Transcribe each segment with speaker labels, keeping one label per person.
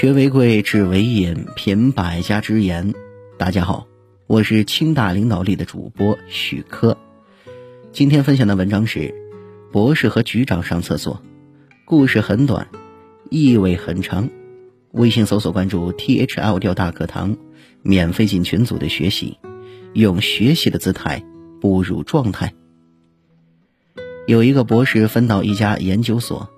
Speaker 1: 学为贵，知为引，品百家之言。大家好，我是清大领导力的主播许科。今天分享的文章是：博士和局长上厕所。故事很短，意味很长。微信搜索关注 T H L 调大课堂，免费进群组的学习，用学习的姿态步入状态。有一个博士分到一家研究所，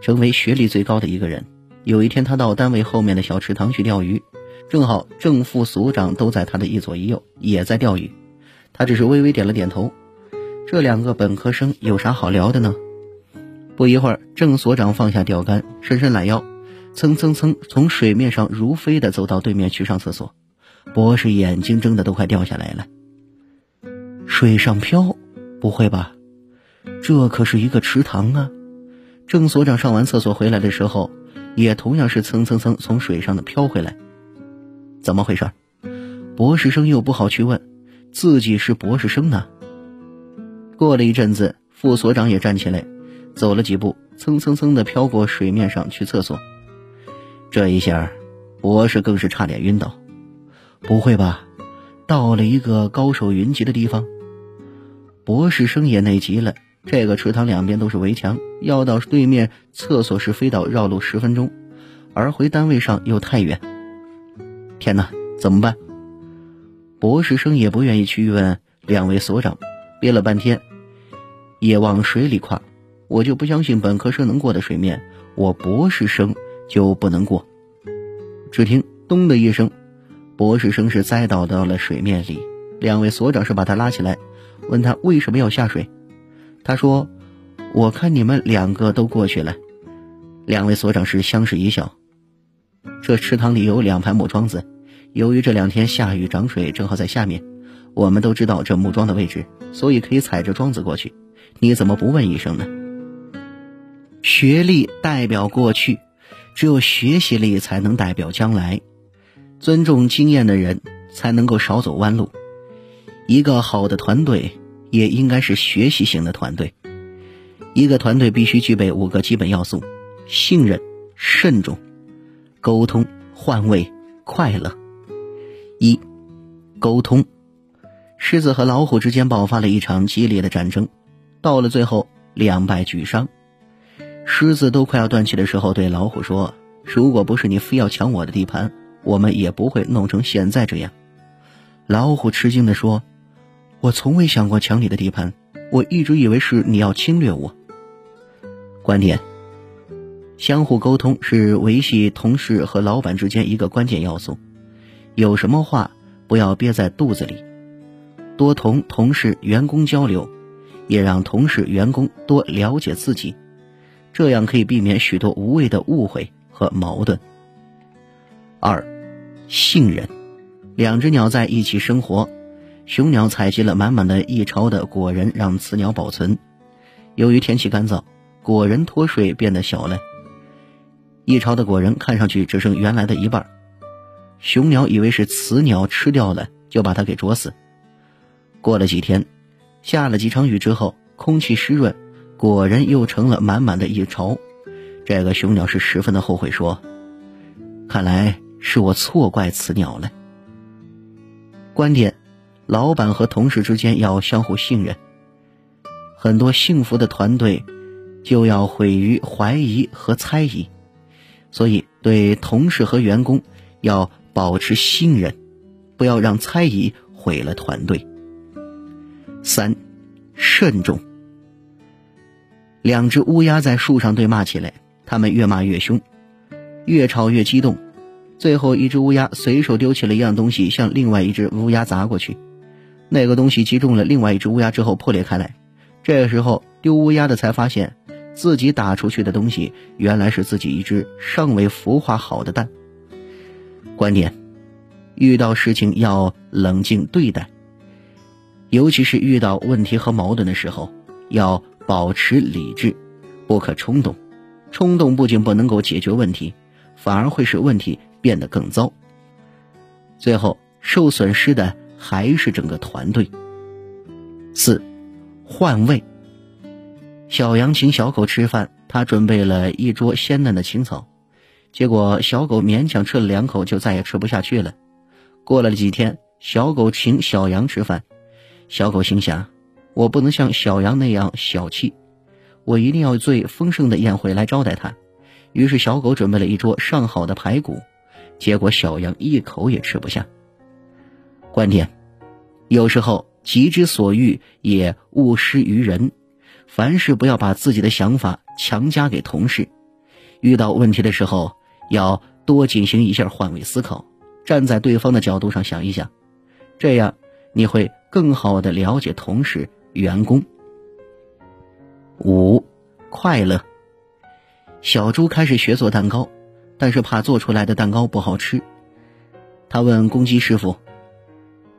Speaker 1: 成为学历最高的一个人。有一天，他到单位后面的小池塘去钓鱼，正好正副所长都在他的一左一右，也在钓鱼。他只是微微点了点头。这两个本科生有啥好聊的呢？不一会儿，郑所长放下钓竿，伸伸懒腰，蹭蹭蹭从水面上如飞的走到对面去上厕所。博士眼睛睁的都快掉下来了。水上漂？不会吧？这可是一个池塘啊！郑所长上完厕所回来的时候。也同样是蹭蹭蹭从水上的飘回来，怎么回事？博士生又不好去问，自己是博士生呢。过了一阵子，副所长也站起来，走了几步，蹭蹭蹭的飘过水面上去厕所。这一下，博士更是差点晕倒。不会吧？到了一个高手云集的地方？博士生也内急了。这个池塘两边都是围墙，要到对面厕所是飞到绕路十分钟，而回单位上又太远。天哪，怎么办？博士生也不愿意去问两位所长，憋了半天，也往水里跨：“我就不相信本科生能过的水面，我博士生就不能过。”只听“咚”的一声，博士生是栽倒到了水面里。两位所长是把他拉起来，问他为什么要下水。他说：“我看你们两个都过去了。”两位所长是相视一笑。这池塘里有两排木桩子，由于这两天下雨涨水，正好在下面。我们都知道这木桩的位置，所以可以踩着桩子过去。你怎么不问一声呢？学历代表过去，只有学习力才能代表将来。尊重经验的人，才能够少走弯路。一个好的团队。也应该是学习型的团队。一个团队必须具备五个基本要素：信任、慎重、沟通、换位、快乐。一、沟通。狮子和老虎之间爆发了一场激烈的战争，到了最后两败俱伤。狮子都快要断气的时候，对老虎说：“如果不是你非要抢我的地盘，我们也不会弄成现在这样。”老虎吃惊地说。我从未想过抢你的地盘，我一直以为是你要侵略我。观点：相互沟通是维系同事和老板之间一个关键要素。有什么话不要憋在肚子里，多同同事、员工交流，也让同事、员工多了解自己，这样可以避免许多无谓的误会和矛盾。二，信任，两只鸟在一起生活。雄鸟采集了满满的一巢的果仁，让雌鸟保存。由于天气干燥，果仁脱水变得小了。一巢的果仁看上去只剩原来的一半。雄鸟以为是雌鸟吃掉了，就把它给啄死。过了几天，下了几场雨之后，空气湿润，果仁又成了满满的一巢。这个雄鸟是十分的后悔，说：“看来是我错怪雌鸟了。”观点。老板和同事之间要相互信任。很多幸福的团队就要毁于怀疑和猜疑，所以对同事和员工要保持信任，不要让猜疑毁了团队。三，慎重。两只乌鸦在树上对骂起来，他们越骂越凶，越吵越激动，最后一只乌鸦随手丢弃了一样东西，向另外一只乌鸦砸过去。那个东西击中了另外一只乌鸦之后破裂开来，这个时候丢乌鸦的才发现，自己打出去的东西原来是自己一只尚未孵化好的蛋。观点：遇到事情要冷静对待，尤其是遇到问题和矛盾的时候，要保持理智，不可冲动。冲动不仅不能够解决问题，反而会使问题变得更糟。最后受损失的。还是整个团队。四，换位。小羊请小狗吃饭，他准备了一桌鲜嫩的青草，结果小狗勉强吃了两口，就再也吃不下去了。过了几天，小狗请小羊吃饭，小狗心想：我不能像小羊那样小气，我一定要最丰盛的宴会来招待他。于是小狗准备了一桌上好的排骨，结果小羊一口也吃不下。观点：有时候己之所欲，也勿施于人。凡事不要把自己的想法强加给同事。遇到问题的时候，要多进行一下换位思考，站在对方的角度上想一想，这样你会更好的了解同事、员工。五，快乐。小猪开始学做蛋糕，但是怕做出来的蛋糕不好吃。他问公鸡师傅。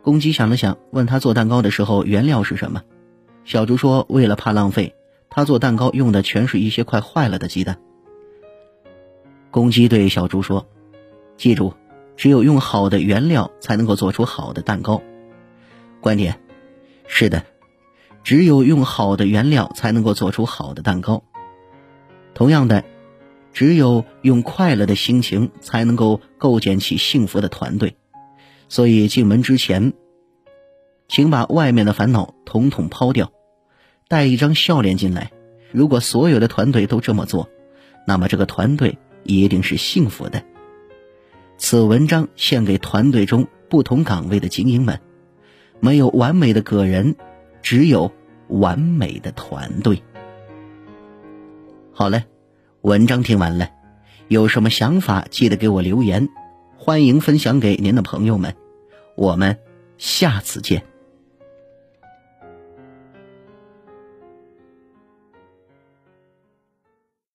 Speaker 1: 公鸡想了想，问他做蛋糕的时候原料是什么。小猪说：“为了怕浪费，他做蛋糕用的全是一些快坏了的鸡蛋。”公鸡对小猪说：“记住，只有用好的原料才能够做出好的蛋糕。”观点：是的，只有用好的原料才能够做出好的蛋糕。同样的，只有用快乐的心情才能够构建起幸福的团队。所以进门之前，请把外面的烦恼统统抛掉，带一张笑脸进来。如果所有的团队都这么做，那么这个团队一定是幸福的。此文章献给团队中不同岗位的精英们。没有完美的个人，只有完美的团队。好嘞，文章听完了，有什么想法记得给我留言。欢迎分享给您的朋友们，我们下次见。